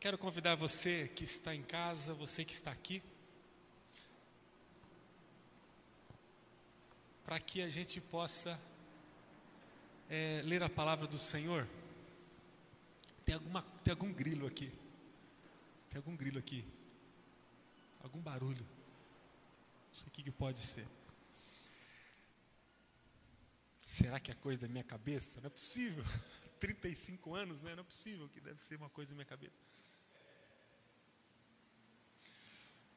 Quero convidar você que está em casa, você que está aqui, para que a gente possa é, ler a palavra do Senhor. Tem, alguma, tem algum grilo aqui? Tem algum grilo aqui? Algum barulho? Não sei o que, que pode ser. Será que é coisa da minha cabeça? Não é possível. 35 anos, né? Não é possível que deve ser uma coisa da minha cabeça.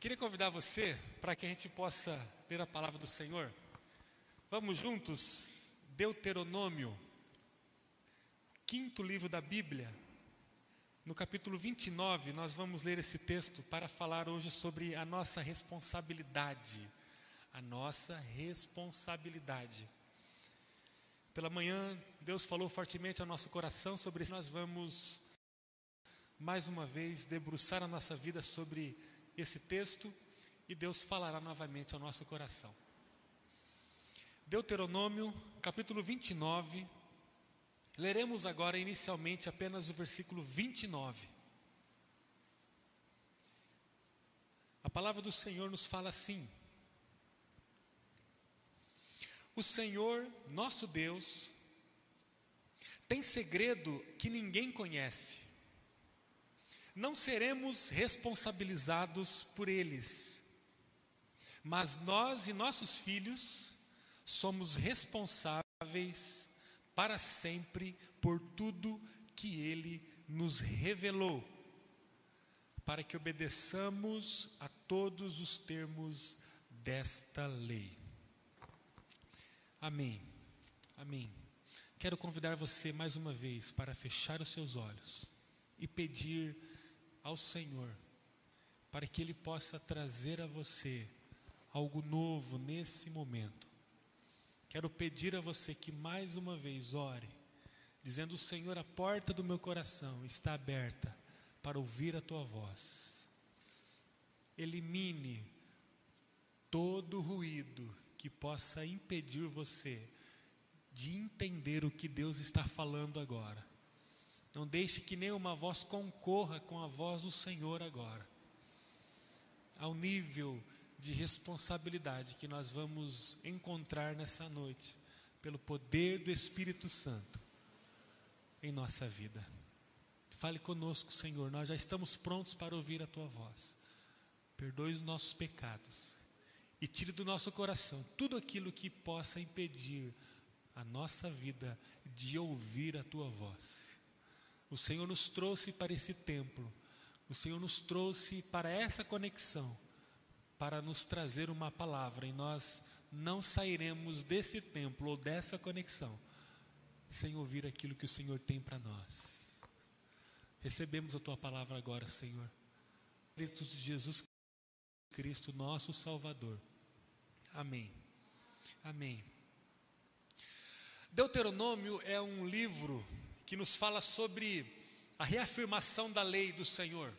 Queria convidar você para que a gente possa ler a palavra do Senhor. Vamos juntos, Deuteronômio, quinto livro da Bíblia, no capítulo 29, nós vamos ler esse texto para falar hoje sobre a nossa responsabilidade. A nossa responsabilidade. Pela manhã, Deus falou fortemente ao nosso coração sobre isso. Nós vamos, mais uma vez, debruçar a nossa vida sobre esse texto e Deus falará novamente ao nosso coração. Deuteronômio, capítulo 29. Leremos agora inicialmente apenas o versículo 29. A palavra do Senhor nos fala assim: O Senhor, nosso Deus, tem segredo que ninguém conhece não seremos responsabilizados por eles, mas nós e nossos filhos somos responsáveis para sempre por tudo que Ele nos revelou, para que obedeçamos a todos os termos desta lei. Amém. Amém. Quero convidar você mais uma vez para fechar os seus olhos e pedir ao Senhor, para que Ele possa trazer a você algo novo nesse momento. Quero pedir a você que mais uma vez ore, dizendo: Senhor, a porta do meu coração está aberta para ouvir a tua voz. Elimine todo ruído que possa impedir você de entender o que Deus está falando agora. Não deixe que nenhuma voz concorra com a voz do Senhor agora. Ao nível de responsabilidade que nós vamos encontrar nessa noite, pelo poder do Espírito Santo em nossa vida. Fale conosco, Senhor, nós já estamos prontos para ouvir a tua voz. Perdoe os nossos pecados e tire do nosso coração tudo aquilo que possa impedir a nossa vida de ouvir a tua voz. O Senhor nos trouxe para esse templo, o Senhor nos trouxe para essa conexão, para nos trazer uma palavra, e nós não sairemos desse templo ou dessa conexão sem ouvir aquilo que o Senhor tem para nós. Recebemos a tua palavra agora, Senhor. Cristo Jesus Cristo, nosso Salvador. Amém. Amém. Deuteronômio é um livro que nos fala sobre a reafirmação da lei do Senhor.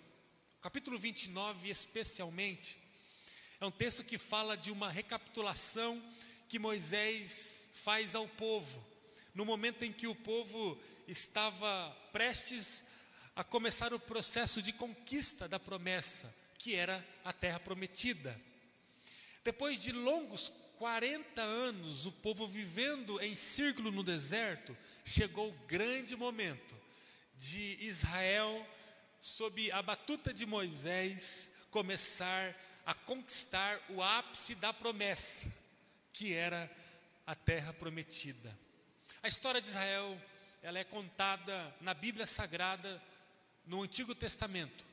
Capítulo 29, especialmente, é um texto que fala de uma recapitulação que Moisés faz ao povo, no momento em que o povo estava prestes a começar o processo de conquista da promessa, que era a terra prometida. Depois de longos 40 anos o povo vivendo em círculo no deserto, chegou o grande momento de Israel, sob a batuta de Moisés, começar a conquistar o ápice da promessa, que era a terra prometida. A história de Israel, ela é contada na Bíblia Sagrada, no Antigo Testamento.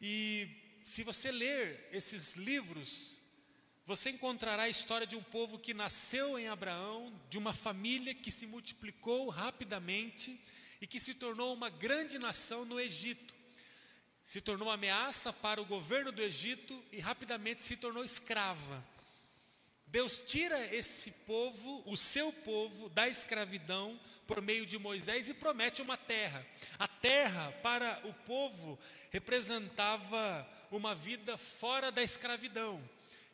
E se você ler esses livros você encontrará a história de um povo que nasceu em Abraão, de uma família que se multiplicou rapidamente e que se tornou uma grande nação no Egito. Se tornou ameaça para o governo do Egito e rapidamente se tornou escrava. Deus tira esse povo, o seu povo, da escravidão por meio de Moisés e promete uma terra. A terra para o povo representava uma vida fora da escravidão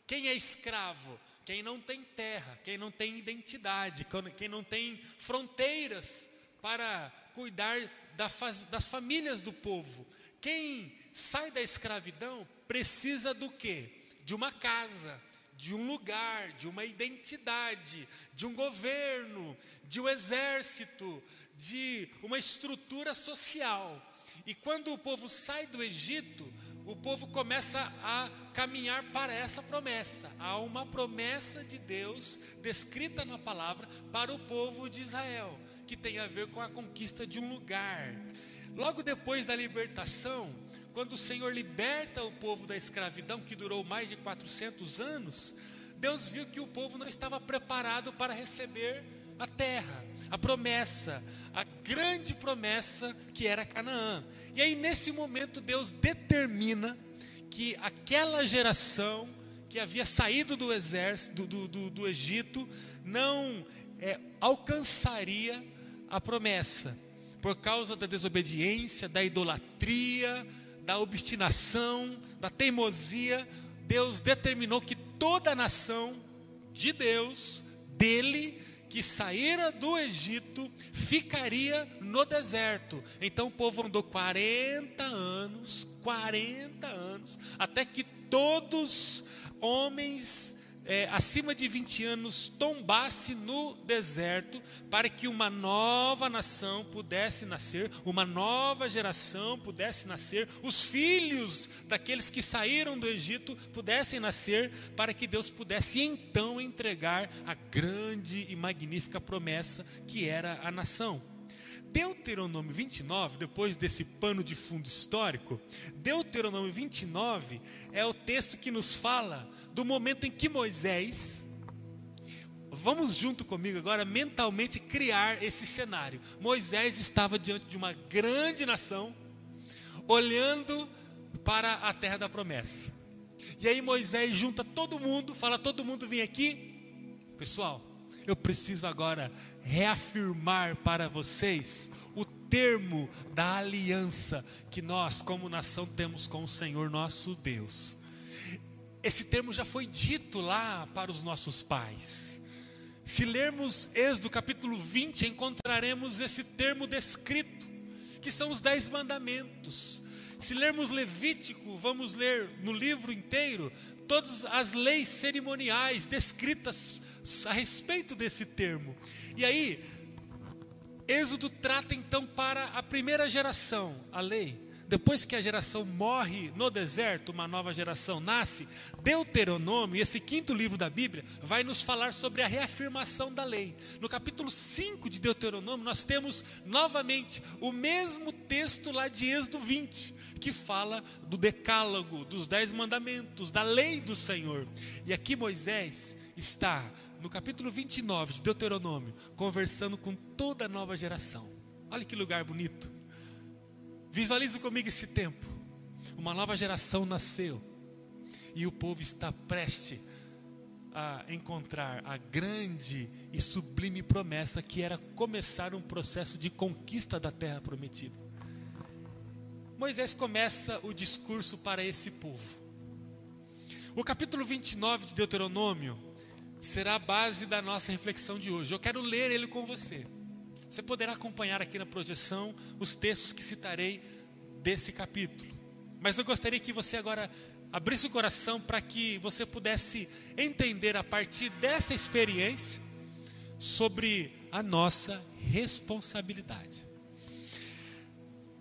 quem é escravo? Quem não tem terra, quem não tem identidade, quem não tem fronteiras para cuidar das famílias do povo. Quem sai da escravidão precisa do quê? De uma casa, de um lugar, de uma identidade, de um governo, de um exército, de uma estrutura social. E quando o povo sai do Egito, o povo começa a caminhar para essa promessa. Há uma promessa de Deus descrita na palavra para o povo de Israel, que tem a ver com a conquista de um lugar. Logo depois da libertação, quando o Senhor liberta o povo da escravidão, que durou mais de 400 anos, Deus viu que o povo não estava preparado para receber a terra, a promessa, a grande promessa que era Canaã. E aí, nesse momento, Deus determina que aquela geração que havia saído do exército, do, do, do Egito, não é, alcançaria a promessa, por causa da desobediência, da idolatria, da obstinação, da teimosia. Deus determinou que toda a nação de Deus, dele, que saíra do Egito ficaria no deserto. Então o povo andou 40 anos, 40 anos, até que todos homens é, acima de 20 anos tombasse no deserto, para que uma nova nação pudesse nascer, uma nova geração pudesse nascer, os filhos daqueles que saíram do Egito pudessem nascer, para que Deus pudesse então entregar a grande e magnífica promessa que era a nação. Deuteronômio 29, depois desse pano de fundo histórico, Deuteronômio 29 é o texto que nos fala do momento em que Moisés, vamos junto comigo agora mentalmente criar esse cenário. Moisés estava diante de uma grande nação, olhando para a terra da promessa. E aí Moisés junta todo mundo, fala: todo mundo vem aqui. Pessoal, eu preciso agora reafirmar para vocês o termo da aliança que nós, como nação, temos com o Senhor nosso Deus. Esse termo já foi dito lá para os nossos pais. Se lermos Êxodo capítulo 20, encontraremos esse termo descrito, que são os dez mandamentos. Se lermos Levítico, vamos ler no livro inteiro todas as leis cerimoniais descritas a respeito desse termo. E aí, Êxodo trata então para a primeira geração, a lei. Depois que a geração morre no deserto, uma nova geração nasce. Deuteronômio, esse quinto livro da Bíblia, vai nos falar sobre a reafirmação da lei. No capítulo 5 de Deuteronômio, nós temos novamente o mesmo texto lá de Êxodo 20 que fala do decálogo, dos dez mandamentos, da lei do Senhor. E aqui Moisés está no capítulo 29 de Deuteronômio, conversando com toda a nova geração. Olha que lugar bonito. Visualize comigo esse tempo. Uma nova geração nasceu e o povo está prestes a encontrar a grande e sublime promessa que era começar um processo de conquista da terra prometida. Moisés começa o discurso para esse povo. O capítulo 29 de Deuteronômio será a base da nossa reflexão de hoje. Eu quero ler ele com você. Você poderá acompanhar aqui na projeção os textos que citarei desse capítulo. Mas eu gostaria que você agora abrisse o coração para que você pudesse entender a partir dessa experiência sobre a nossa responsabilidade.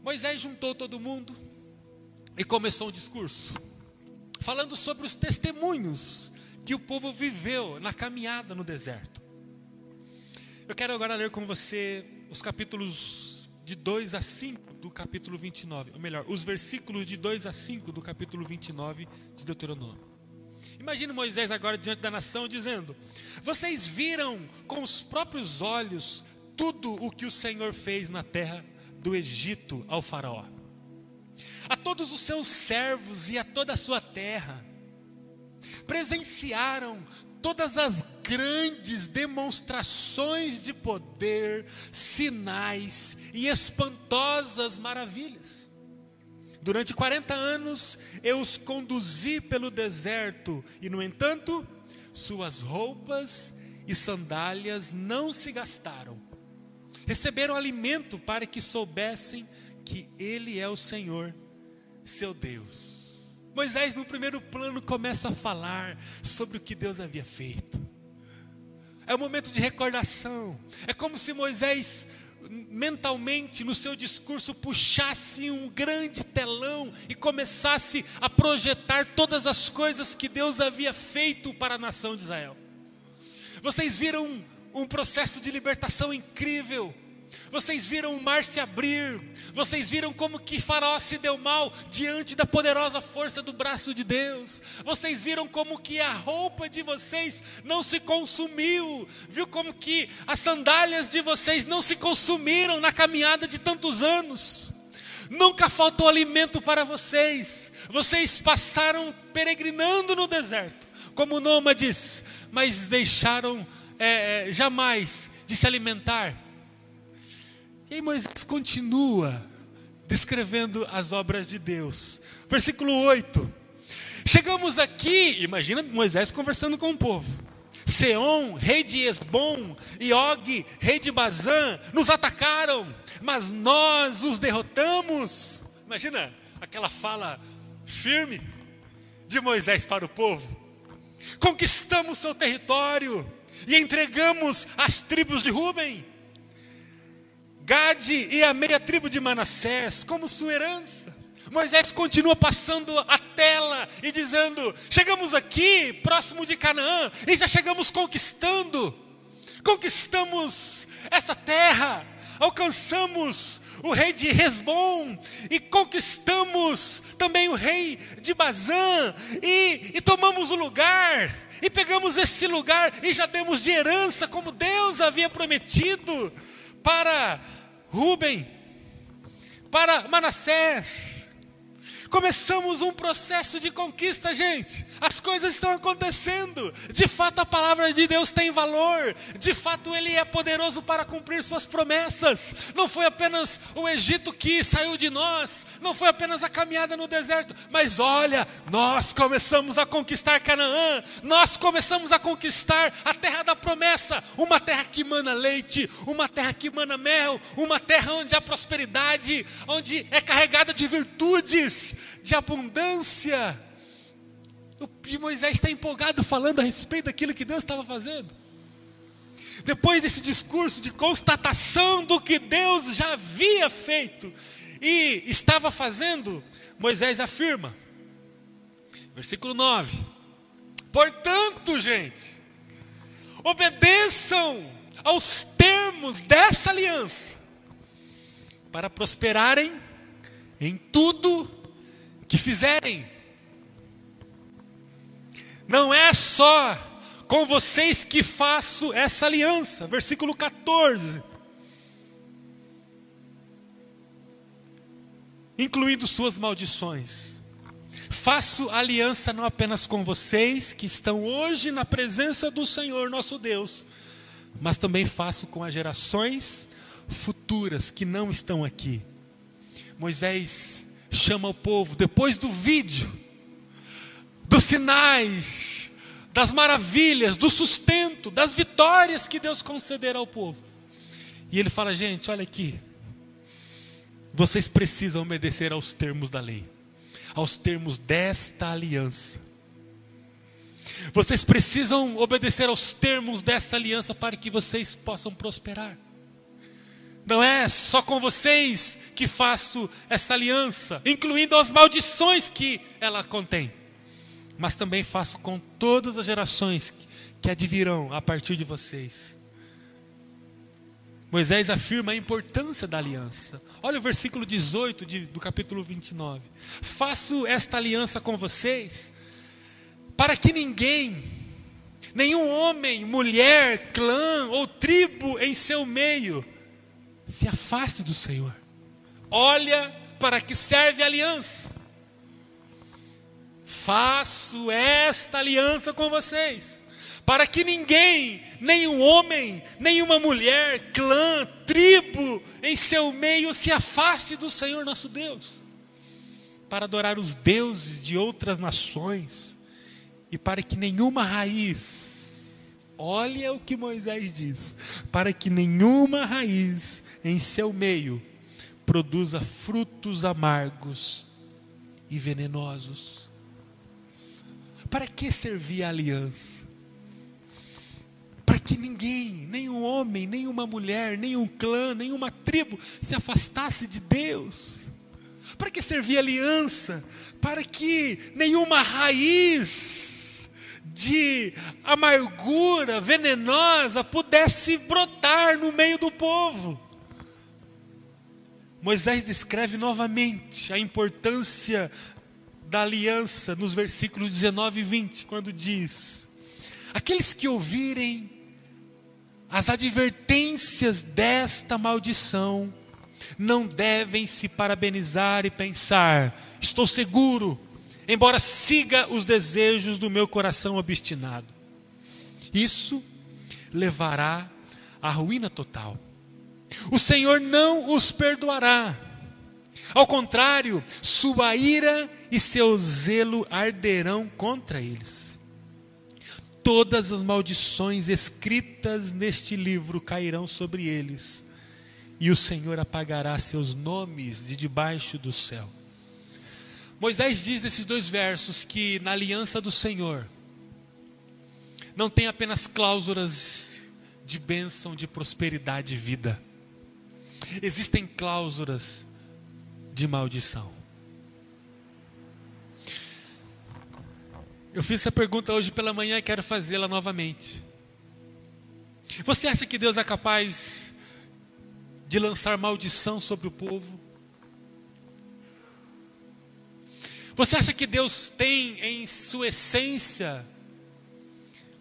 Moisés juntou todo mundo e começou um discurso, falando sobre os testemunhos que o povo viveu na caminhada no deserto. Eu quero agora ler com você os capítulos de 2 a 5 do capítulo 29, ou melhor, os versículos de 2 a 5 do capítulo 29 de Deuteronômio. Imagine Moisés agora diante da nação dizendo: Vocês viram com os próprios olhos tudo o que o Senhor fez na terra do Egito ao Faraó, a todos os seus servos e a toda a sua terra presenciaram todas as grandes demonstrações de poder, sinais e espantosas maravilhas. Durante 40 anos eu os conduzi pelo deserto, e no entanto, suas roupas e sandálias não se gastaram. receberam alimento para que soubessem que Ele é o Senhor, seu Deus. Moisés, no primeiro plano, começa a falar sobre o que Deus havia feito. É um momento de recordação. É como se Moisés mentalmente no seu discurso puxasse um grande telão e começasse a projetar todas as coisas que Deus havia feito para a nação de Israel. Vocês viram um, um processo de libertação incrível. Vocês viram o mar se abrir, vocês viram como que Faraó se deu mal diante da poderosa força do braço de Deus. Vocês viram como que a roupa de vocês não se consumiu. Viu como que as sandálias de vocês não se consumiram na caminhada de tantos anos. Nunca faltou alimento para vocês. Vocês passaram peregrinando no deserto, como nômades, mas deixaram é, jamais de se alimentar e aí Moisés continua descrevendo as obras de Deus. Versículo 8. Chegamos aqui, imagina Moisés conversando com o povo. Seom, rei de Esbom, e Og, rei de Bazã, nos atacaram, mas nós os derrotamos. Imagina aquela fala firme de Moisés para o povo. Conquistamos seu território e entregamos as tribos de Ruben Gade e a meia tribo de Manassés como sua herança. Moisés continua passando a tela e dizendo: Chegamos aqui, próximo de Canaã, e já chegamos conquistando. Conquistamos essa terra, alcançamos o rei de Resbom e conquistamos também o rei de Bazã e, e tomamos o lugar e pegamos esse lugar e já demos de herança como Deus havia prometido para Rubem, para Manassés, Começamos um processo de conquista, gente. As coisas estão acontecendo. De fato, a palavra de Deus tem valor. De fato, Ele é poderoso para cumprir Suas promessas. Não foi apenas o Egito que saiu de nós. Não foi apenas a caminhada no deserto. Mas olha, nós começamos a conquistar Canaã. Nós começamos a conquistar a terra da promessa. Uma terra que mana leite. Uma terra que mana mel. Uma terra onde há prosperidade. Onde é carregada de virtudes de abundância. E Moisés está empolgado falando a respeito daquilo que Deus estava fazendo. Depois desse discurso de constatação do que Deus já havia feito e estava fazendo, Moisés afirma, versículo 9: Portanto, gente, obedeçam aos termos dessa aliança, para prosperarem em tudo que fizerem. Não é só com vocês que faço essa aliança. Versículo 14. Incluindo suas maldições. Faço aliança não apenas com vocês que estão hoje na presença do Senhor nosso Deus, mas também faço com as gerações futuras que não estão aqui. Moisés chama o povo, depois do vídeo, dos sinais, das maravilhas, do sustento, das vitórias que Deus concederá ao povo. E ele fala: gente, olha aqui, vocês precisam obedecer aos termos da lei, aos termos desta aliança. Vocês precisam obedecer aos termos dessa aliança para que vocês possam prosperar. Não é só com vocês que faço essa aliança, incluindo as maldições que ela contém, mas também faço com todas as gerações que advirão a partir de vocês. Moisés afirma a importância da aliança. Olha o versículo 18 de, do capítulo 29. Faço esta aliança com vocês, para que ninguém, nenhum homem, mulher, clã ou tribo em seu meio, se afaste do Senhor. Olha para que serve a aliança. Faço esta aliança com vocês, para que ninguém, nenhum homem, nenhuma mulher, clã, tribo em seu meio se afaste do Senhor nosso Deus, para adorar os deuses de outras nações, e para que nenhuma raiz, Olha o que Moisés diz: para que nenhuma raiz em seu meio produza frutos amargos e venenosos. Para que servir a aliança? Para que ninguém, nenhum homem, nenhuma mulher, nenhum clã, nenhuma tribo se afastasse de Deus. Para que servir a aliança? Para que nenhuma raiz de amargura venenosa pudesse brotar no meio do povo. Moisés descreve novamente a importância da aliança nos versículos 19 e 20, quando diz: Aqueles que ouvirem as advertências desta maldição não devem se parabenizar e pensar: estou seguro, embora siga os desejos do meu coração obstinado. Isso levará à ruína total o Senhor não os perdoará. Ao contrário, sua ira e seu zelo arderão contra eles. Todas as maldições escritas neste livro cairão sobre eles, e o Senhor apagará seus nomes de debaixo do céu. Moisés diz nesses dois versos que na aliança do Senhor não tem apenas cláusulas de bênção, de prosperidade e vida existem cláusulas de maldição. Eu fiz essa pergunta hoje pela manhã e quero fazê-la novamente. Você acha que Deus é capaz de lançar maldição sobre o povo? Você acha que Deus tem em sua essência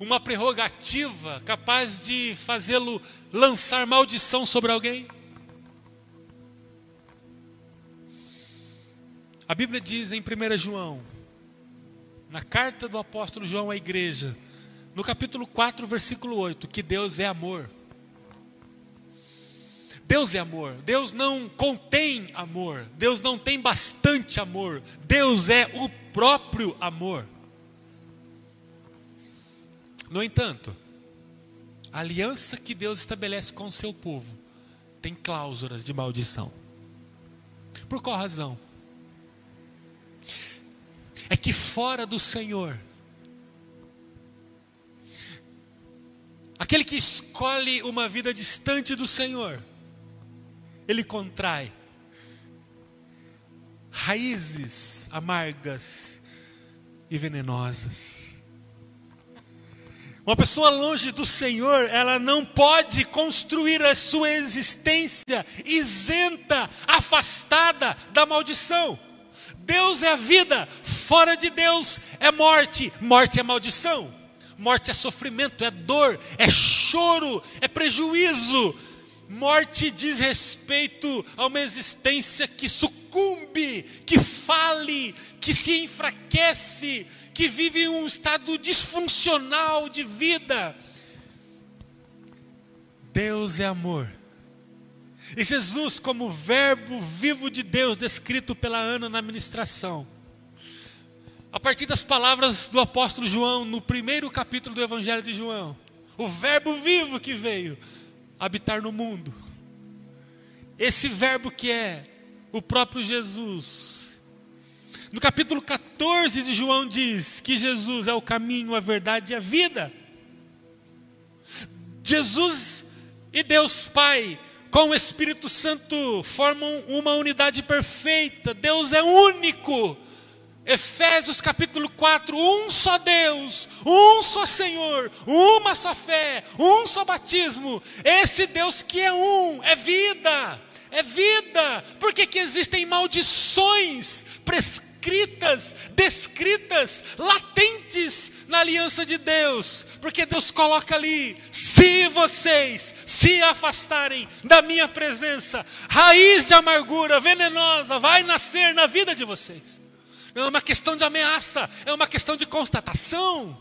uma prerrogativa capaz de fazê-lo lançar maldição sobre alguém? A Bíblia diz em 1 João, na carta do apóstolo João à igreja, no capítulo 4, versículo 8, que Deus é amor. Deus é amor. Deus não contém amor. Deus não tem bastante amor. Deus é o próprio amor. No entanto, a aliança que Deus estabelece com o seu povo tem cláusulas de maldição. Por qual razão? é que fora do Senhor, aquele que escolhe uma vida distante do Senhor, ele contrai raízes amargas e venenosas. Uma pessoa longe do Senhor, ela não pode construir a sua existência isenta, afastada da maldição. Deus é a vida, fora de Deus é morte, morte é maldição, morte é sofrimento, é dor, é choro, é prejuízo. Morte diz respeito a uma existência que sucumbe, que fale, que se enfraquece, que vive um estado disfuncional de vida. Deus é amor. E Jesus, como Verbo vivo de Deus, descrito pela Ana na ministração, a partir das palavras do apóstolo João, no primeiro capítulo do Evangelho de João, o Verbo vivo que veio habitar no mundo, esse Verbo que é o próprio Jesus. No capítulo 14 de João diz que Jesus é o caminho, a verdade e a vida. Jesus e Deus Pai com o Espírito Santo formam uma unidade perfeita. Deus é único. Efésios capítulo 4, um só Deus, um só Senhor, uma só fé, um só batismo. Esse Deus que é um, é vida, é vida. Por que, que existem maldições prescritas? escritas, descritas, latentes na aliança de Deus, porque Deus coloca ali: se vocês se afastarem da minha presença, raiz de amargura venenosa vai nascer na vida de vocês. Não é uma questão de ameaça, é uma questão de constatação.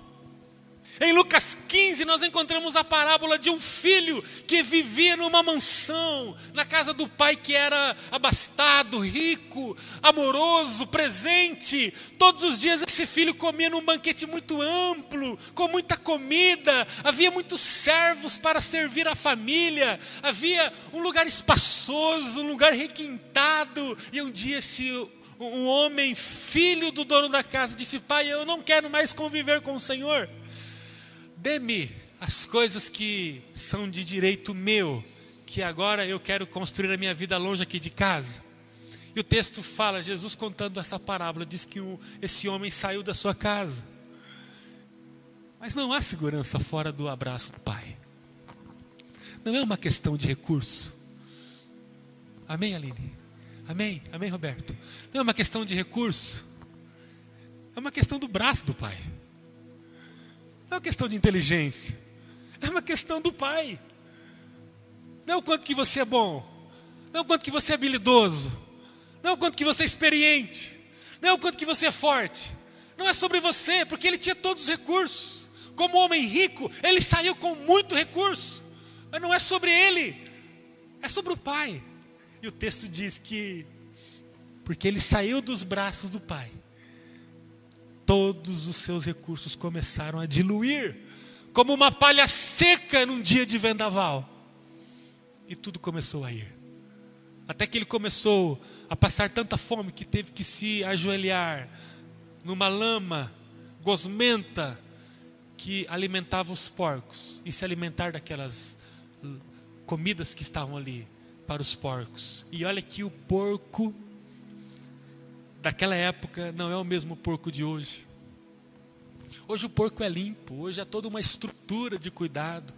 Em Lucas 15, nós encontramos a parábola de um filho que vivia numa mansão, na casa do pai que era abastado, rico, amoroso, presente. Todos os dias esse filho comia num banquete muito amplo, com muita comida, havia muitos servos para servir a família, havia um lugar espaçoso, um lugar requintado. E um dia esse um homem, filho do dono da casa, disse: Pai, eu não quero mais conviver com o Senhor dê-me as coisas que são de direito meu, que agora eu quero construir a minha vida longe aqui de casa. E o texto fala, Jesus contando essa parábola, diz que esse homem saiu da sua casa. Mas não há segurança fora do abraço do Pai. Não é uma questão de recurso. Amém, Aline? Amém? Amém, Roberto? Não é uma questão de recurso. É uma questão do braço do Pai. Não é uma questão de inteligência. É uma questão do pai. Não é o quanto que você é bom. Não é o quanto que você é habilidoso. Não é o quanto que você é experiente. Não é o quanto que você é forte. Não é sobre você, porque ele tinha todos os recursos. Como homem rico, ele saiu com muito recurso. Mas não é sobre ele, é sobre o pai. E o texto diz que, porque ele saiu dos braços do pai, todos os seus recursos começaram a diluir, como uma palha seca num dia de vendaval. E tudo começou a ir. Até que ele começou a passar tanta fome que teve que se ajoelhar numa lama gosmenta que alimentava os porcos e se alimentar daquelas comidas que estavam ali para os porcos. E olha que o porco daquela época não é o mesmo porco de hoje. Hoje o porco é limpo, hoje é toda uma estrutura de cuidado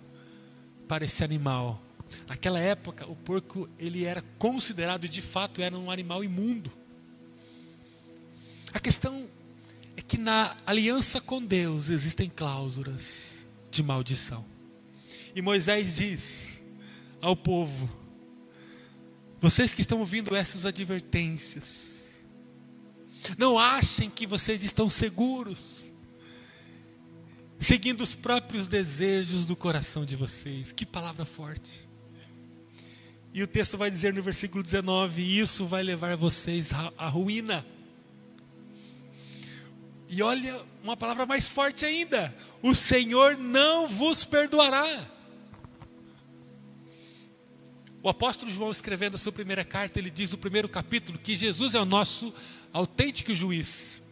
para esse animal. Naquela época, o porco ele era considerado, de fato, era um animal imundo. A questão é que na aliança com Deus existem cláusulas de maldição. E Moisés diz ao povo: Vocês que estão ouvindo essas advertências, não achem que vocês estão seguros, seguindo os próprios desejos do coração de vocês. Que palavra forte. E o texto vai dizer no versículo 19: Isso vai levar vocês à ruína. E olha uma palavra mais forte ainda: O Senhor não vos perdoará. O apóstolo João, escrevendo a sua primeira carta, ele diz no primeiro capítulo que Jesus é o nosso autêntico juiz.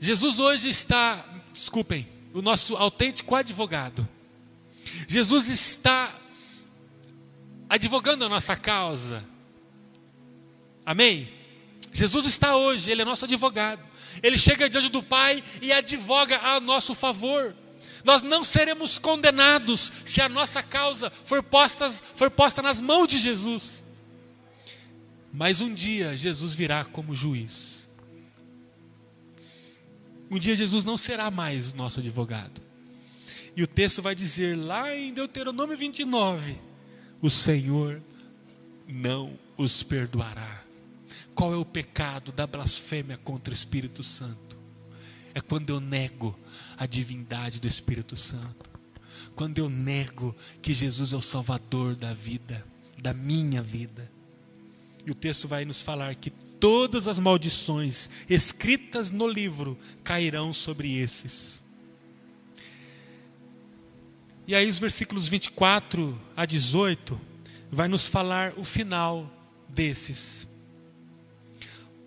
Jesus hoje está, desculpem, o nosso autêntico advogado. Jesus está advogando a nossa causa. Amém? Jesus está hoje, Ele é nosso advogado. Ele chega diante do Pai e advoga a nosso favor. Nós não seremos condenados se a nossa causa for, postas, for posta nas mãos de Jesus. Mas um dia Jesus virá como juiz. Um dia Jesus não será mais nosso advogado. E o texto vai dizer lá em Deuteronômio 29: O Senhor não os perdoará. Qual é o pecado da blasfêmia contra o Espírito Santo? É quando eu nego a divindade do Espírito Santo. Quando eu nego que Jesus é o Salvador da vida, da minha vida. E o texto vai nos falar que todas as maldições escritas no livro cairão sobre esses. E aí, os versículos 24 a 18 vai nos falar o final desses.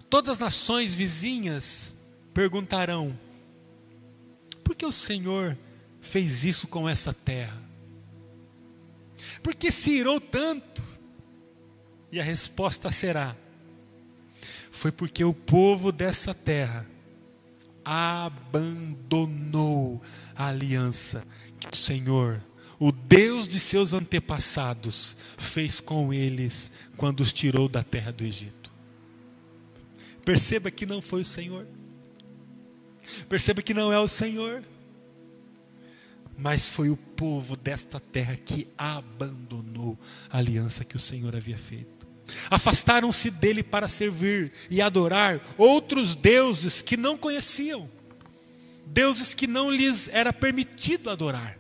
Todas as nações vizinhas perguntarão: por que o Senhor fez isso com essa terra? Por que se irou tanto? E a resposta será: foi porque o povo dessa terra abandonou a aliança que o Senhor, o Deus de seus antepassados, fez com eles quando os tirou da terra do Egito. Perceba que não foi o Senhor. Perceba que não é o Senhor. Mas foi o povo desta terra que abandonou a aliança que o Senhor havia feito. Afastaram-se dele para servir e adorar outros deuses que não conheciam. deuses que não lhes era permitido adorar.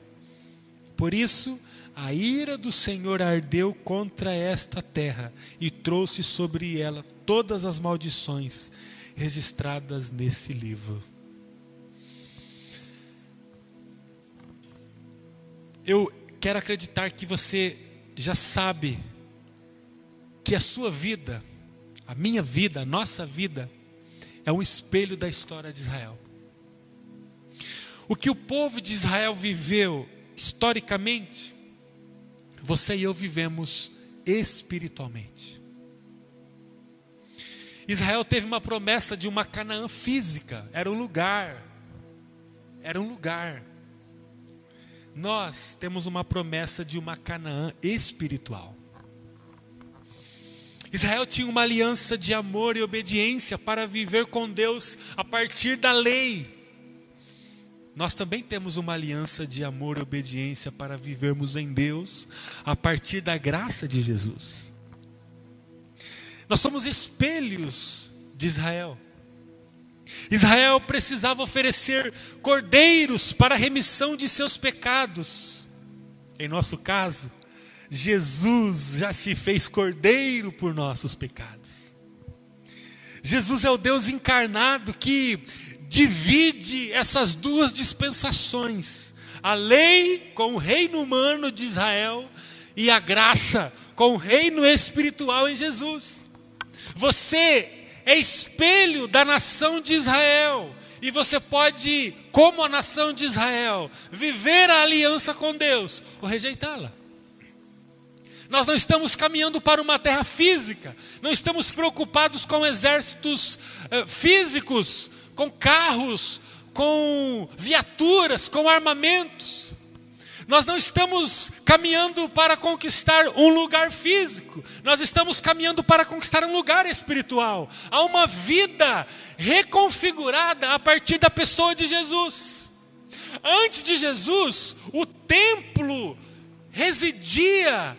Por isso, a ira do Senhor ardeu contra esta terra e trouxe sobre ela todas as maldições registradas nesse livro. Eu quero acreditar que você já sabe que a sua vida, a minha vida, a nossa vida, é um espelho da história de Israel. O que o povo de Israel viveu historicamente, você e eu vivemos espiritualmente. Israel teve uma promessa de uma Canaã física, era um lugar, era um lugar. Nós temos uma promessa de uma Canaã espiritual. Israel tinha uma aliança de amor e obediência para viver com Deus a partir da lei. Nós também temos uma aliança de amor e obediência para vivermos em Deus a partir da graça de Jesus. Nós somos espelhos de Israel. Israel precisava oferecer cordeiros para a remissão de seus pecados. Em nosso caso, Jesus já se fez cordeiro por nossos pecados. Jesus é o Deus encarnado que divide essas duas dispensações: a lei com o reino humano de Israel e a graça com o reino espiritual em Jesus. Você é espelho da nação de Israel. E você pode, como a nação de Israel, viver a aliança com Deus ou rejeitá-la. Nós não estamos caminhando para uma terra física, não estamos preocupados com exércitos eh, físicos, com carros, com viaturas, com armamentos. Nós não estamos caminhando para conquistar um lugar físico, nós estamos caminhando para conquistar um lugar espiritual. Há uma vida reconfigurada a partir da pessoa de Jesus. Antes de Jesus, o templo residia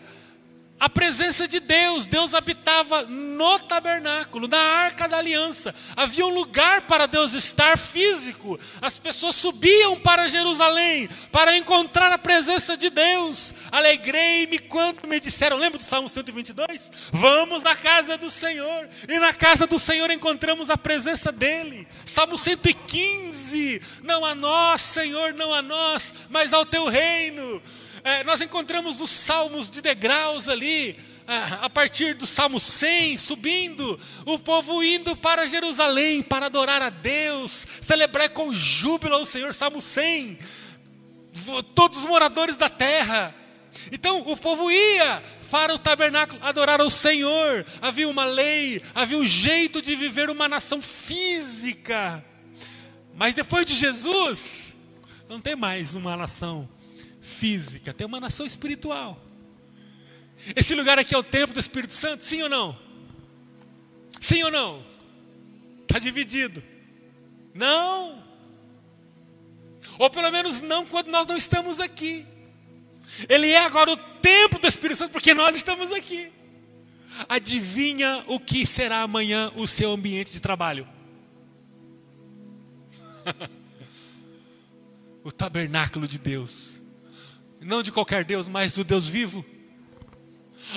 a presença de Deus, Deus habitava no tabernáculo, na arca da aliança. Havia um lugar para Deus estar físico. As pessoas subiam para Jerusalém para encontrar a presença de Deus. Alegrei-me quando me disseram, lembra do Salmo 122? Vamos na casa do Senhor. E na casa do Senhor encontramos a presença dele. Salmo 115: Não a nós, Senhor, não a nós, mas ao teu reino é, nós encontramos os salmos de degraus ali, é, a partir do Salmo 100, subindo, o povo indo para Jerusalém para adorar a Deus, celebrar com júbilo ao Senhor, Salmo 100. Todos os moradores da terra. Então o povo ia para o tabernáculo adorar ao Senhor. Havia uma lei, havia um jeito de viver uma nação física. Mas depois de Jesus, não tem mais uma nação física, tem uma nação espiritual. Esse lugar aqui é o templo do Espírito Santo, sim ou não? Sim ou não? Está dividido. Não. Ou pelo menos não quando nós não estamos aqui. Ele é agora o templo do Espírito Santo porque nós estamos aqui. Adivinha o que será amanhã o seu ambiente de trabalho? o tabernáculo de Deus não de qualquer Deus, mas do Deus vivo.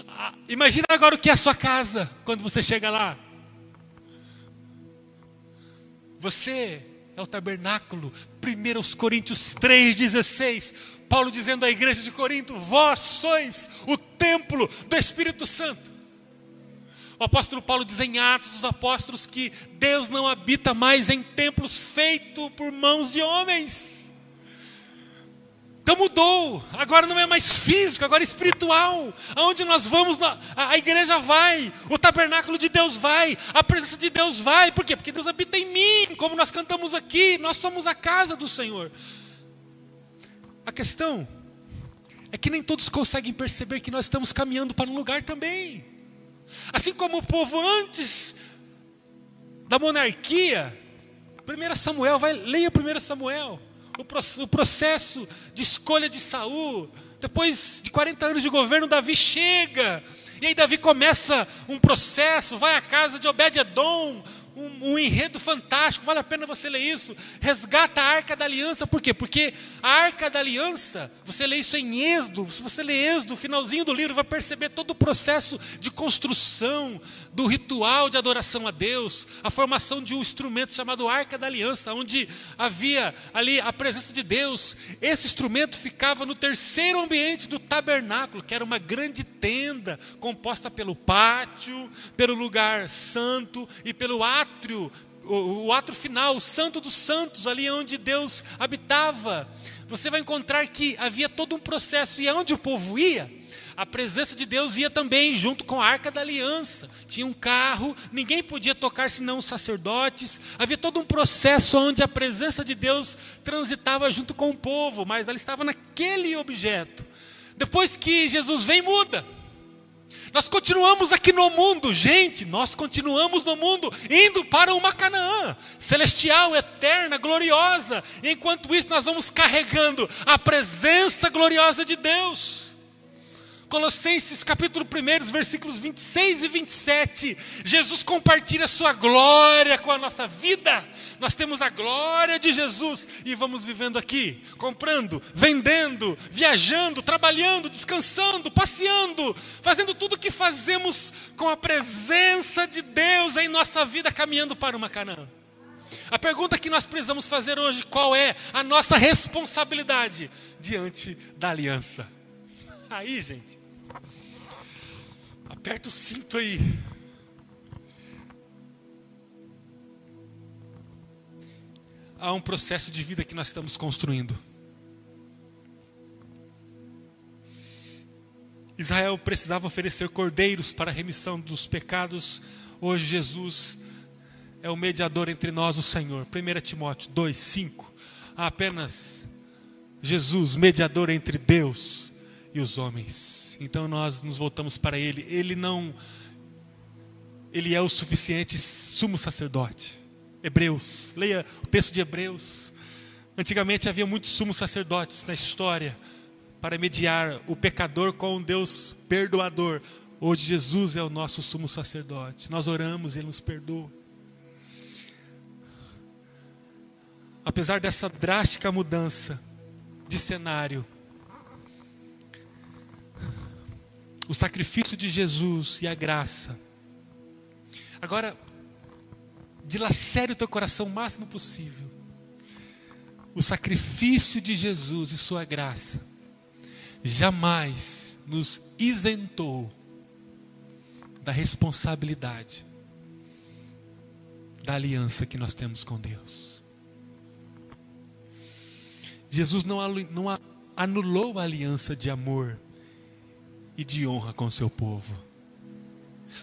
Ah, imagina agora o que é a sua casa quando você chega lá. Você é o tabernáculo. 1 Coríntios 3,16. Paulo dizendo à igreja de Corinto: Vós sois o templo do Espírito Santo. O apóstolo Paulo diz em Atos dos Apóstolos que Deus não habita mais em templos feitos por mãos de homens. Então mudou, agora não é mais físico, agora é espiritual. Aonde nós vamos, a igreja vai, o tabernáculo de Deus vai, a presença de Deus vai. Por quê? Porque Deus habita em mim, como nós cantamos aqui, nós somos a casa do Senhor. A questão é que nem todos conseguem perceber que nós estamos caminhando para um lugar também. Assim como o povo antes da monarquia, 1 Samuel, vai, leia 1 Samuel o processo de escolha de Saul. Depois de 40 anos de governo, Davi chega. E aí Davi começa um processo, vai à casa de Obed-edom, um, um, enredo fantástico, vale a pena você ler isso. Resgata a arca da aliança, por quê? Porque a arca da aliança, você lê isso em Êxodo, se você lê Êxodo, finalzinho do livro, vai perceber todo o processo de construção do ritual de adoração a Deus, a formação de um instrumento chamado arca da aliança, onde havia ali a presença de Deus. Esse instrumento ficava no terceiro ambiente do tabernáculo, que era uma grande tenda composta pelo pátio, pelo lugar santo e pelo átrio, o, o átrio final, o santo dos santos, ali onde Deus habitava. Você vai encontrar que havia todo um processo, e aonde o povo ia, a presença de Deus ia também junto com a arca da aliança. Tinha um carro, ninguém podia tocar senão os sacerdotes. Havia todo um processo onde a presença de Deus transitava junto com o povo, mas ela estava naquele objeto. Depois que Jesus vem, muda. Nós continuamos aqui no mundo, gente, nós continuamos no mundo, indo para uma Canaã celestial, eterna, gloriosa. E enquanto isso, nós vamos carregando a presença gloriosa de Deus. Colossenses capítulo 1, versículos 26 e 27. Jesus compartilha sua glória com a nossa vida. Nós temos a glória de Jesus e vamos vivendo aqui, comprando, vendendo, viajando, trabalhando, descansando, passeando, fazendo tudo o que fazemos com a presença de Deus em nossa vida, caminhando para uma Canaã. A pergunta que nós precisamos fazer hoje, qual é a nossa responsabilidade diante da aliança? Aí, gente, Aperta o cinto aí. Há um processo de vida que nós estamos construindo. Israel precisava oferecer cordeiros para a remissão dos pecados. Hoje Jesus é o mediador entre nós, o Senhor. 1 Timóteo 2, 5. Há apenas Jesus, mediador entre Deus e os homens. Então nós nos voltamos para Ele. Ele não. Ele é o suficiente sumo sacerdote. Hebreus, leia o texto de Hebreus. Antigamente havia muitos sumos sacerdotes na história para mediar o pecador com um Deus perdoador. Hoje Jesus é o nosso sumo sacerdote. Nós oramos, Ele nos perdoa. Apesar dessa drástica mudança de cenário, o sacrifício de Jesus e a graça. Agora, dilacere o teu coração o máximo possível. O sacrifício de Jesus e sua graça jamais nos isentou da responsabilidade da aliança que nós temos com Deus. Jesus não anulou a aliança de amor e de honra com o seu povo.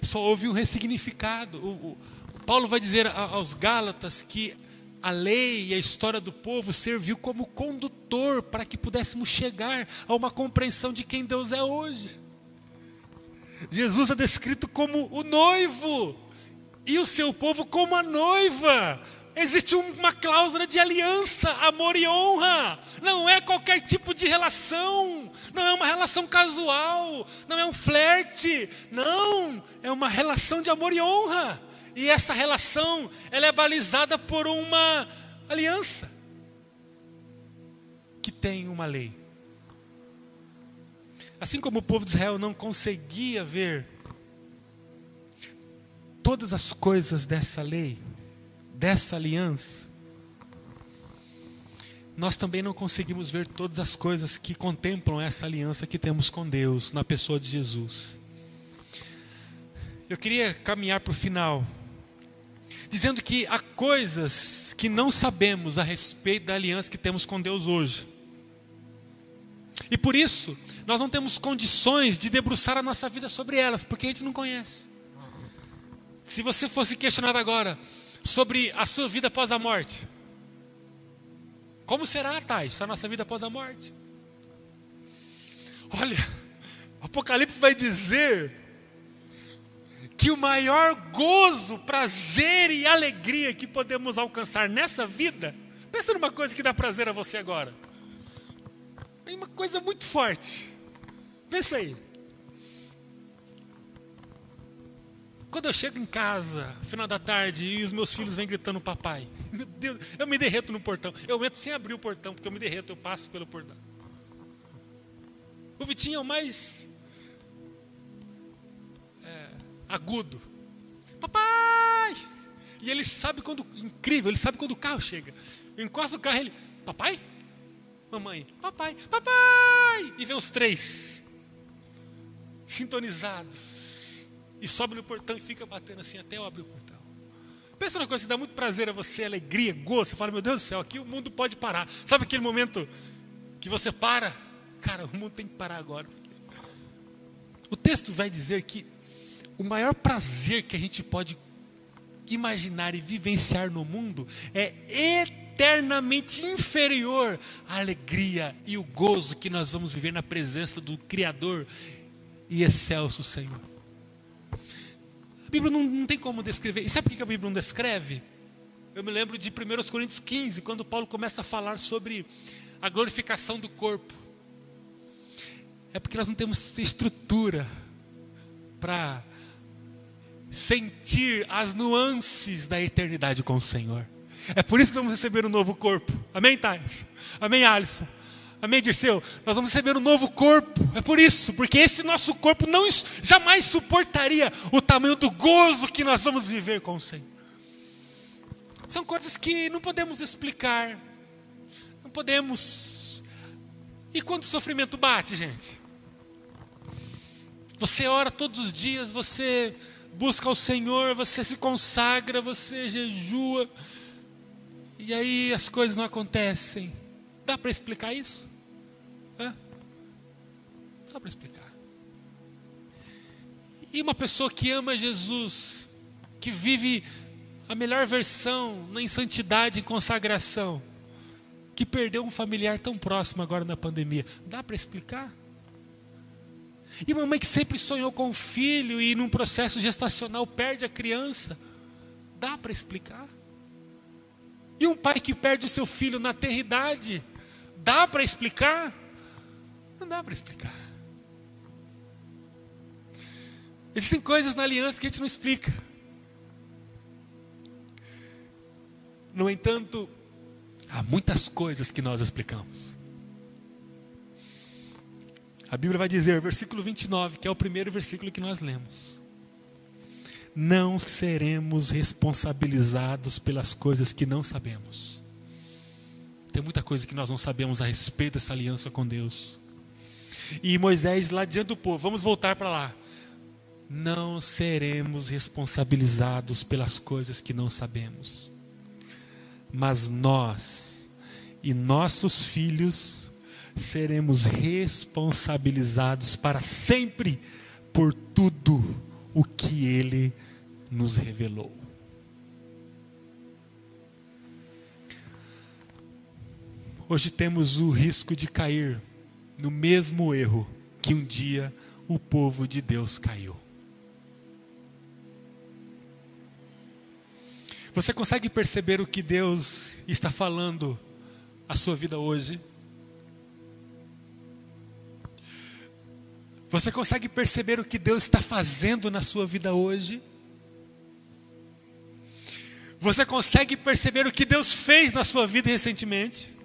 Só houve um ressignificado. O, o, Paulo vai dizer aos Gálatas que a lei e a história do povo serviu como condutor para que pudéssemos chegar a uma compreensão de quem Deus é hoje. Jesus é descrito como o noivo e o seu povo como a noiva. Existe uma cláusula de aliança, amor e honra. Não é qualquer tipo de relação. Não é uma relação casual. Não é um flerte. Não. É uma relação de amor e honra. E essa relação, ela é balizada por uma aliança. Que tem uma lei. Assim como o povo de Israel não conseguia ver todas as coisas dessa lei, dessa aliança, nós também não conseguimos ver todas as coisas que contemplam essa aliança que temos com Deus na pessoa de Jesus. Eu queria caminhar para o final, dizendo que há coisas que não sabemos a respeito da aliança que temos com Deus hoje. E por isso, nós não temos condições de debruçar a nossa vida sobre elas, porque a gente não conhece. Se você fosse questionado agora, sobre a sua vida após a morte. Como será, Thais, a nossa vida após a morte? Olha, o Apocalipse vai dizer que o maior gozo, prazer e alegria que podemos alcançar nessa vida, pensa numa coisa que dá prazer a você agora. É uma coisa muito forte. Pensa aí. Quando eu chego em casa, final da tarde, e os meus filhos vêm gritando papai, meu Deus, eu me derreto no portão. Eu entro sem abrir o portão, porque eu me derreto, eu passo pelo portão. O Vitinho é o mais é, agudo. Papai! E ele sabe quando, incrível, ele sabe quando o carro chega. Eu encosto o carro ele, papai? Mamãe, papai, papai! E vem os três, sintonizados. E sobe no portão e fica batendo assim até eu abrir o portão. Pensa numa coisa que dá muito prazer a você, alegria, gosto. Você fala, meu Deus do céu, aqui o mundo pode parar. Sabe aquele momento que você para? Cara, o mundo tem que parar agora. O texto vai dizer que o maior prazer que a gente pode imaginar e vivenciar no mundo é eternamente inferior à alegria e o gozo que nós vamos viver na presença do Criador e excelso Senhor. Bíblia não, não tem como descrever. E sabe por que a Bíblia não descreve? Eu me lembro de 1 Coríntios 15, quando Paulo começa a falar sobre a glorificação do corpo. É porque nós não temos estrutura para sentir as nuances da eternidade com o Senhor. É por isso que vamos receber um novo corpo. Amém, Thais? Amém, Alisson? Amém, Dirceu? Nós vamos receber um novo corpo. É por isso, porque esse nosso corpo não jamais suportaria o tamanho do gozo que nós vamos viver com o Senhor. São coisas que não podemos explicar. Não podemos. E quando o sofrimento bate, gente? Você ora todos os dias, você busca ao Senhor, você se consagra, você jejua, e aí as coisas não acontecem. Dá para explicar isso? Hã? Dá para explicar. E uma pessoa que ama Jesus, que vive a melhor versão em santidade, em consagração, que perdeu um familiar tão próximo agora na pandemia, dá para explicar? E uma mãe que sempre sonhou com um filho e num processo gestacional perde a criança. Dá para explicar? E um pai que perde o seu filho na terridade. Dá para explicar? Não dá para explicar. Existem coisas na aliança que a gente não explica. No entanto, há muitas coisas que nós explicamos. A Bíblia vai dizer, versículo 29, que é o primeiro versículo que nós lemos. Não seremos responsabilizados pelas coisas que não sabemos. Tem muita coisa que nós não sabemos a respeito dessa aliança com Deus. E Moisés lá diante do povo, vamos voltar para lá. Não seremos responsabilizados pelas coisas que não sabemos. Mas nós e nossos filhos seremos responsabilizados para sempre por tudo o que Ele nos revelou. Hoje temos o risco de cair no mesmo erro que um dia o povo de Deus caiu. Você consegue perceber o que Deus está falando a sua vida hoje? Você consegue perceber o que Deus está fazendo na sua vida hoje? Você consegue perceber o que Deus fez na sua vida recentemente?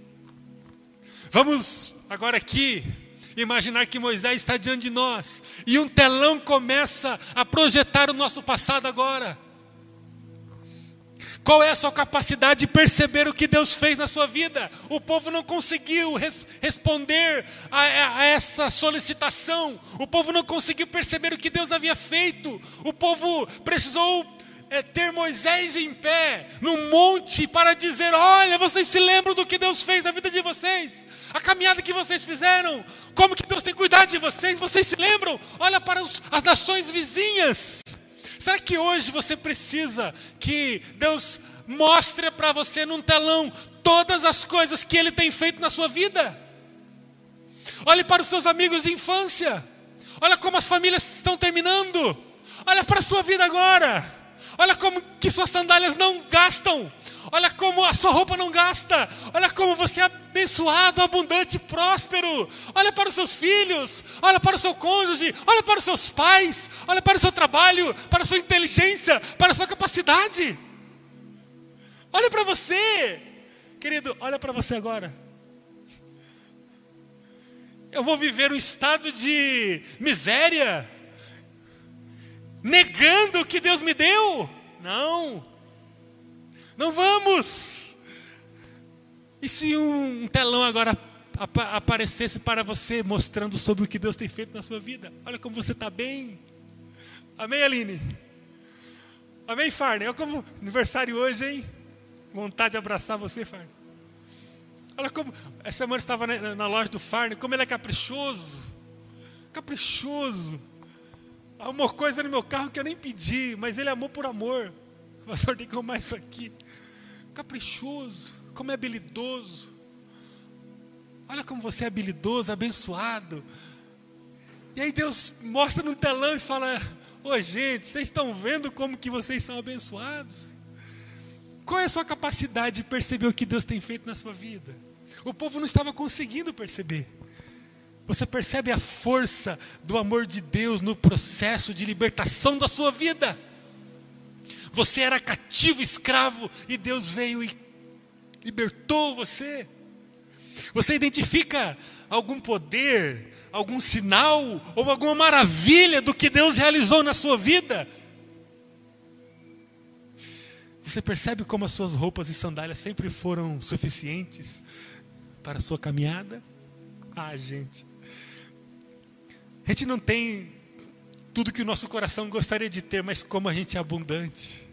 Vamos agora aqui imaginar que Moisés está diante de nós e um telão começa a projetar o nosso passado agora. Qual é a sua capacidade de perceber o que Deus fez na sua vida? O povo não conseguiu res responder a, a, essa solicitação. O povo não conseguiu perceber o que Deus havia feito. O povo precisou é, ter Moisés em pé no monte para dizer: Olha, vocês se lembram do que Deus fez na vida de vocês? A caminhada que vocês fizeram? Como que Deus tem cuidado de vocês? Vocês se lembram? Olha para os, as nações vizinhas. Será que hoje você precisa que Deus mostre para você num telão todas as coisas que Ele tem feito na sua vida? Olhe para os seus amigos de infância. Olha como as famílias estão terminando. Olha para a sua vida agora. Olha como que suas sandálias não gastam. Olha como a sua roupa não gasta. Olha como você é abençoado, abundante, próspero. Olha para os seus filhos. Olha para o seu cônjuge. Olha para os seus pais. Olha para o seu trabalho. Para a sua inteligência. Para a sua capacidade. Olha para você. Querido, olha para você agora. Eu vou viver um estado de miséria, negando o que Deus me deu. Não, não vamos. E se um telão agora ap aparecesse para você, mostrando sobre o que Deus tem feito na sua vida? Olha como você está bem. Amém, Aline? Amém, Farne? Olha como aniversário hoje, hein? Vontade de abraçar você, Farne. Olha como. Essa semana estava na, na loja do Farne, como ele é caprichoso. Caprichoso. Arrumou coisa no meu carro que eu nem pedi, mas ele amou por amor. O pastor tem que arrumar isso aqui. Caprichoso, como é habilidoso. Olha como você é habilidoso, abençoado. E aí Deus mostra no telão e fala: Ô gente, vocês estão vendo como que vocês são abençoados? Qual é a sua capacidade de perceber o que Deus tem feito na sua vida? O povo não estava conseguindo perceber. Você percebe a força do amor de Deus no processo de libertação da sua vida. Você era cativo, escravo, e Deus veio e libertou você. Você identifica algum poder, algum sinal ou alguma maravilha do que Deus realizou na sua vida? Você percebe como as suas roupas e sandálias sempre foram suficientes para a sua caminhada? Ah, gente. A gente não tem tudo que o nosso coração gostaria de ter, mas como a gente é abundante.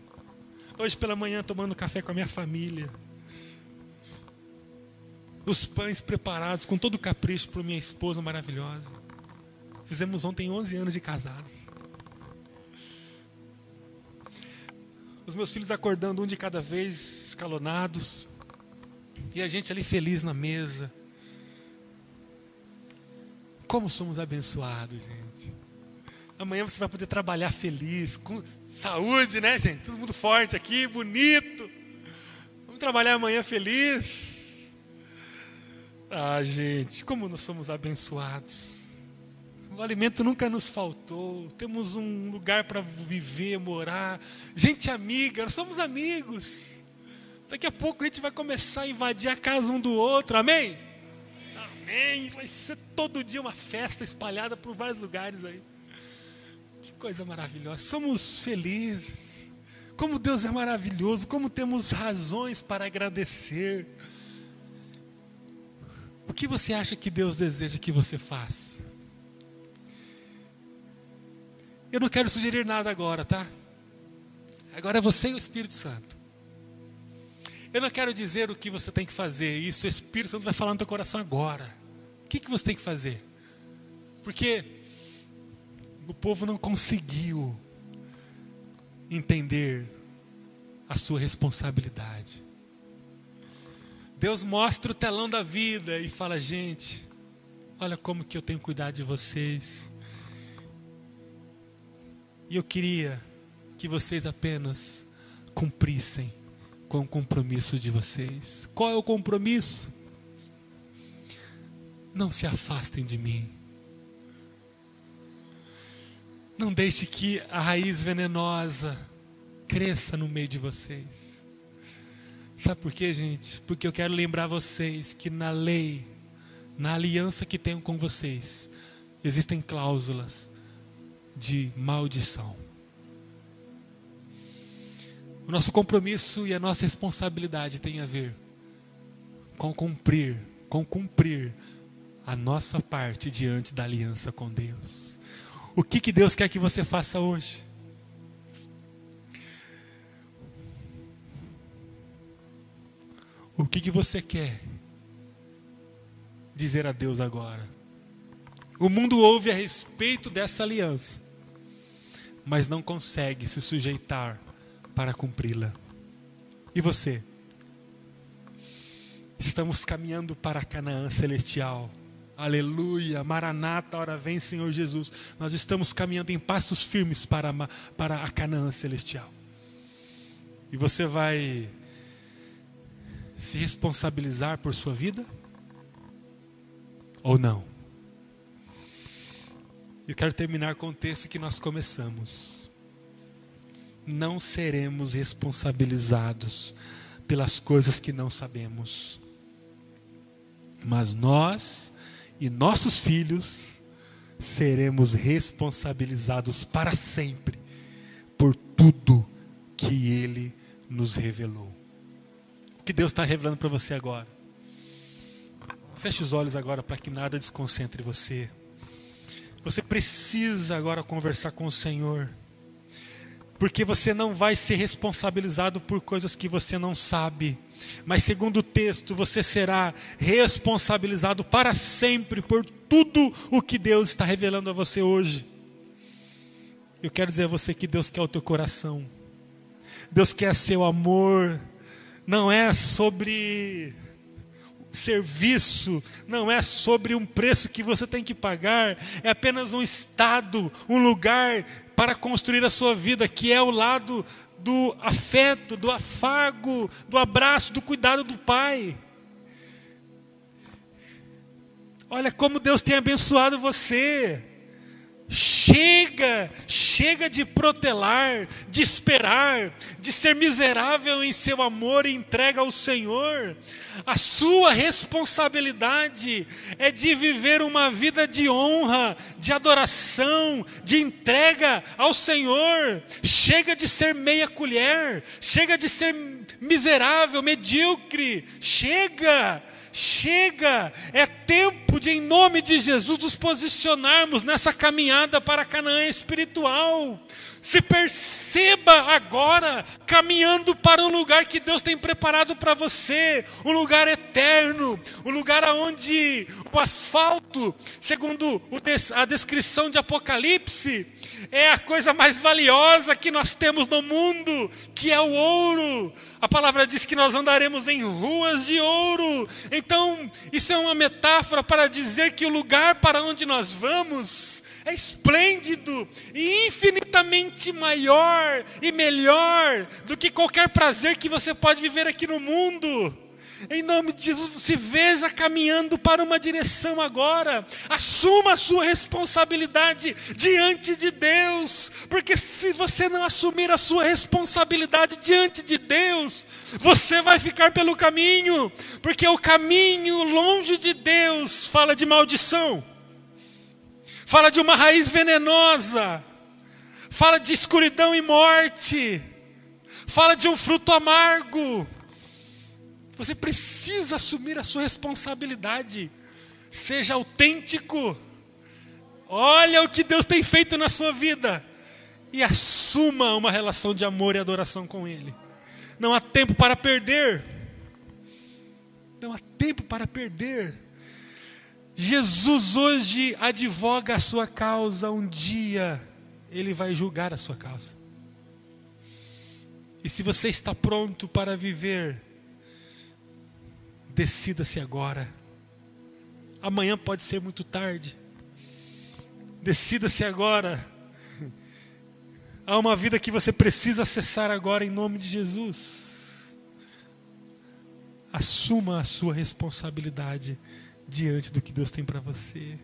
Hoje pela manhã, tomando café com a minha família. Os pães preparados com todo o capricho para minha esposa maravilhosa. Fizemos ontem 11 anos de casados. Os meus filhos acordando um de cada vez, escalonados. E a gente ali feliz na mesa. Como somos abençoados, gente. Amanhã você vai poder trabalhar feliz, com saúde, né, gente? Todo mundo forte aqui, bonito. Vamos trabalhar amanhã feliz. Ah, gente, como nós somos abençoados. O alimento nunca nos faltou. Temos um lugar para viver, morar. Gente amiga, nós somos amigos. Daqui a pouco a gente vai começar a invadir a casa um do outro. Amém? Amém. Vai ser todo dia uma festa espalhada por vários lugares aí. Que coisa maravilhosa. Somos felizes. Como Deus é maravilhoso. Como temos razões para agradecer. O que você acha que Deus deseja que você faça? Eu não quero sugerir nada agora, tá? Agora é você e o Espírito Santo. Eu não quero dizer o que você tem que fazer, isso o Espírito Santo vai falar no teu coração agora. O que, que você tem que fazer? Porque o povo não conseguiu entender a sua responsabilidade. Deus mostra o telão da vida e fala: gente, olha como que eu tenho cuidado de vocês. E eu queria que vocês apenas cumprissem com o compromisso de vocês. Qual é o compromisso? Não se afastem de mim. Não deixe que a raiz venenosa cresça no meio de vocês. Sabe por quê, gente? Porque eu quero lembrar vocês que na lei, na aliança que tenho com vocês, existem cláusulas de maldição. O nosso compromisso e a nossa responsabilidade tem a ver com cumprir, com cumprir a nossa parte diante da aliança com Deus. O que, que Deus quer que você faça hoje? O que, que você quer dizer a Deus agora? O mundo ouve a respeito dessa aliança, mas não consegue se sujeitar para cumpri-la. E você? Estamos caminhando para Canaã celestial. Aleluia, Maranata, hora vem, Senhor Jesus. Nós estamos caminhando em passos firmes para, para a Canaã celestial. E você vai se responsabilizar por sua vida? Ou não? Eu quero terminar com o texto que nós começamos. Não seremos responsabilizados pelas coisas que não sabemos, mas nós e nossos filhos seremos responsabilizados para sempre por tudo que Ele nos revelou. O que Deus está revelando para você agora? Feche os olhos agora para que nada desconcentre você. Você precisa agora conversar com o Senhor. Porque você não vai ser responsabilizado por coisas que você não sabe. Mas, segundo o texto, você será responsabilizado para sempre por tudo o que Deus está revelando a você hoje. Eu quero dizer a você que Deus quer o teu coração. Deus quer seu amor. Não é sobre serviço, não é sobre um preço que você tem que pagar, é apenas um estado, um lugar para construir a sua vida, que é o lado do afeto, do afago, do abraço, do cuidado do Pai. Olha como Deus tem abençoado você. Chega, chega de protelar, de esperar, de ser miserável em seu amor e entrega ao Senhor. A sua responsabilidade é de viver uma vida de honra, de adoração, de entrega ao Senhor. Chega de ser meia colher, chega de ser miserável, medíocre. Chega Chega, é tempo de, em nome de Jesus, nos posicionarmos nessa caminhada para Canaã espiritual. Se perceba agora caminhando para um lugar que Deus tem preparado para você, um lugar eterno, um lugar onde o asfalto, segundo a descrição de Apocalipse, é a coisa mais valiosa que nós temos no mundo, que é o ouro. A palavra diz que nós andaremos em ruas de ouro. Então, isso é uma metáfora para dizer que o lugar para onde nós vamos é esplêndido e infinitamente maior e melhor do que qualquer prazer que você pode viver aqui no mundo. Em nome de Jesus, se veja caminhando para uma direção agora. Assuma a sua responsabilidade diante de Deus, porque se você não assumir a sua responsabilidade diante de Deus, você vai ficar pelo caminho, porque o caminho longe de Deus fala de maldição. Fala de uma raiz venenosa. Fala de escuridão e morte. Fala de um fruto amargo você precisa assumir a sua responsabilidade. Seja autêntico. Olha o que Deus tem feito na sua vida. E assuma uma relação de amor e adoração com Ele. Não há tempo para perder. Não há tempo para perder. Jesus hoje advoga a sua causa. Um dia Ele vai julgar a sua causa. E se você está pronto para viver Decida-se agora. Amanhã pode ser muito tarde. Decida-se agora. Há uma vida que você precisa acessar agora em nome de Jesus. Assuma a sua responsabilidade diante do que Deus tem para você.